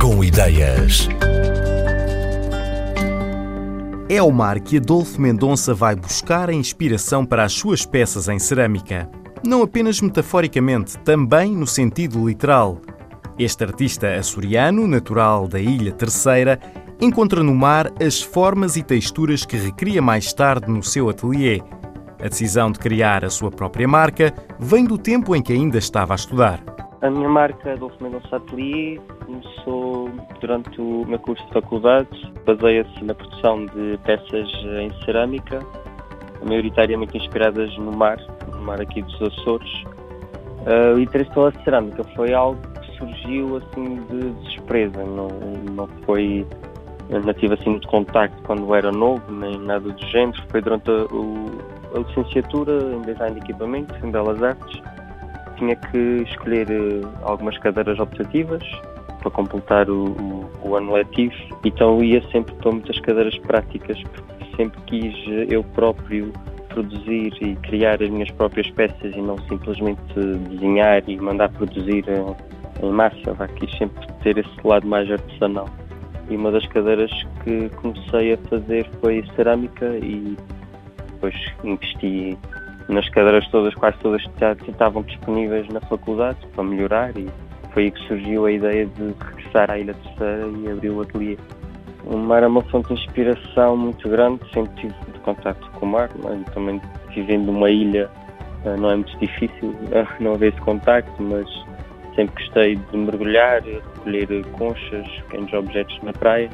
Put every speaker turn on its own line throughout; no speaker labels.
Com ideias.
É o mar que Adolfo Mendonça vai buscar a inspiração para as suas peças em cerâmica. Não apenas metaforicamente, também no sentido literal. Este artista açoriano, natural da Ilha Terceira, encontra no mar as formas e texturas que recria mais tarde no seu ateliê. A decisão de criar a sua própria marca vem do tempo em que ainda estava a estudar.
A minha marca Adolfo Mendonça Atelier começou durante o meu curso de faculdade. Baseia-se na produção de peças em cerâmica, maioritariamente inspiradas no mar, no mar aqui dos Açores. O interesse pela cerâmica foi algo que surgiu assim de surpresa, não, não foi não tive assim muito contacto quando era novo, nem nada do género. Foi durante a, o, a licenciatura em Design de Equipamentos, em Belas Artes, tinha que escolher eh, algumas cadeiras optativas para completar o, o, ano letivo, então ia sempre para muitas cadeiras práticas, porque sempre quis eh, eu próprio produzir e criar as minhas próprias peças e não simplesmente desenhar e mandar produzir em, massa. Quis sempre ter esse lado mais artesanal. E uma das cadeiras que comecei a fazer foi cerâmica e depois investi nas cadeiras todas, quase todas já estavam disponíveis na faculdade para melhorar e foi aí que surgiu a ideia de regressar à Ilha Terceira e abrir o ateliê. O mar é uma fonte de inspiração muito grande, sempre tive de contato com o mar, mas também vivendo numa ilha eh, não é muito difícil eh, não haver esse contacto, mas sempre gostei de mergulhar, recolher conchas, pequenos objetos na praia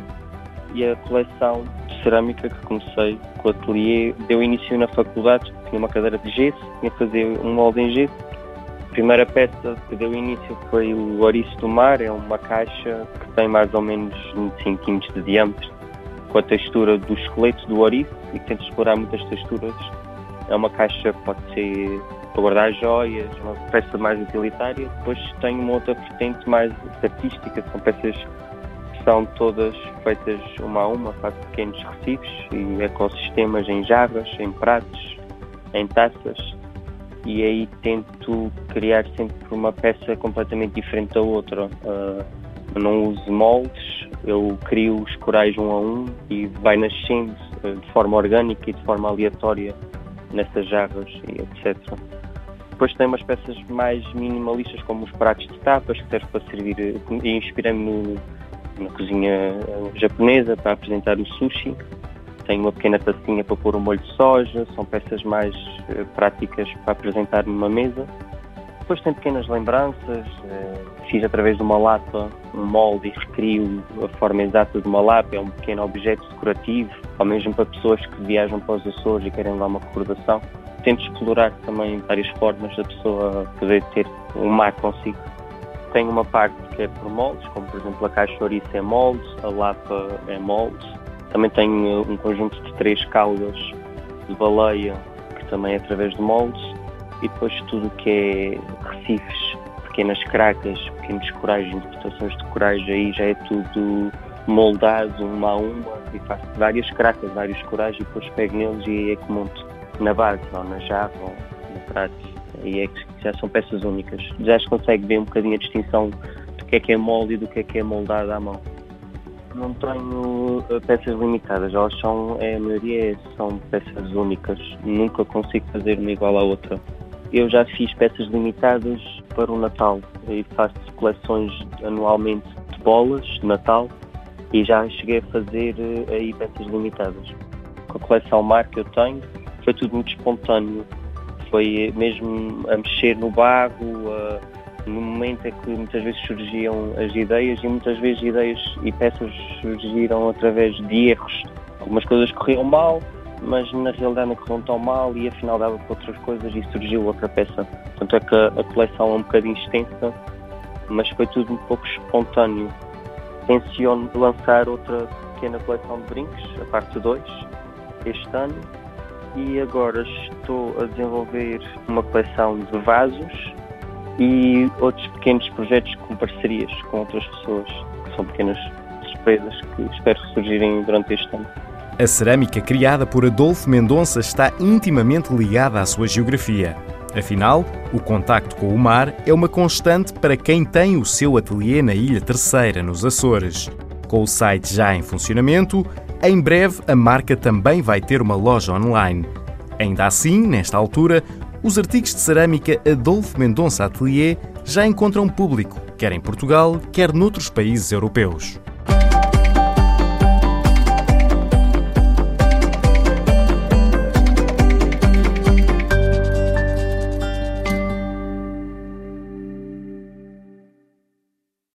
e a coleção cerâmica que comecei com o ateliê deu início na faculdade, tinha uma cadeira de gesso, tinha que fazer um molde em gesso. A primeira peça que deu início foi o Ouriço do Mar, é uma caixa que tem mais ou menos 25 cm de diâmetro, com a textura do esqueleto do ouriço e que tenta explorar muitas texturas. É uma caixa que pode ser para guardar joias, uma peça mais utilitária. Depois tem uma outra vertente mais artística, são peças são todas feitas uma a uma, faço pequenos recifes e ecossistemas em jarras, em pratos, em taças e aí tento criar sempre uma peça completamente diferente da outra. Eu não uso moldes, eu crio os corais um a um e vai nascendo uh, de forma orgânica e de forma aleatória nessas jarras e etc. Depois tem umas peças mais minimalistas como os pratos de tapas que servem para servir e inspirei-me na cozinha eh, japonesa para apresentar o sushi. Tenho uma pequena tacinha para pôr o molho de soja, são peças mais uh, práticas para apresentar numa mesa. Depois tem pequenas lembranças, uh, fiz através de uma lata um molde e recrio a forma exata de uma lata, é um pequeno objeto decorativo, ou mesmo para pessoas que viajam para os Açores e querem dar uma recordação. Tento explorar também várias formas da pessoa poder ter um mar consigo tem uma parte que é por moldes, como por exemplo a caixa ouriça é moldes, a lapa é moldes. Também tenho um conjunto de três caudas de baleia, que também é através de moldes. E depois tudo que é recifes, pequenas cracas, pequenos corais, interpretações de corais, aí já é tudo moldado uma a uma e faço várias cracas, vários corais e depois pego neles e é que monto na base, ou na jarra, ou no prato e é que já são peças únicas. Já se consegue ver um bocadinho a distinção do que é que é molde e do que é que é moldado à mão. Não tenho eh, peças limitadas, elas são, é, a maioria são peças únicas, nunca consigo fazer uma igual à outra. Eu já fiz peças limitadas para o Natal e faço coleções anualmente de bolas de Natal e já cheguei a fazer eh, aí peças limitadas. Com a coleção Mar que eu tenho, foi tudo muito espontâneo foi mesmo a mexer no barro, no momento em que muitas vezes surgiam as ideias e muitas vezes ideias e peças surgiram através de erros. Algumas coisas corriam mal, mas na realidade não corriam tão mal e afinal dava para outras coisas e surgiu outra peça. Tanto é que a, a coleção é um bocadinho extensa, mas foi tudo um pouco espontâneo. Tenciono lançar outra pequena coleção de brincos, a parte 2, este ano, e agora estou a desenvolver uma coleção de vasos e outros pequenos projetos com parcerias com outras pessoas, que são pequenas surpresas que espero surgirem durante este ano.
A cerâmica criada por Adolfo Mendonça está intimamente ligada à sua geografia. Afinal, o contacto com o mar é uma constante para quem tem o seu ateliê na Ilha Terceira, nos Açores. Com o site já em funcionamento, em breve a marca também vai ter uma loja online. Ainda assim, nesta altura, os artigos de cerâmica Adolfo Mendonça Atelier já encontram público, quer em Portugal, quer noutros países europeus.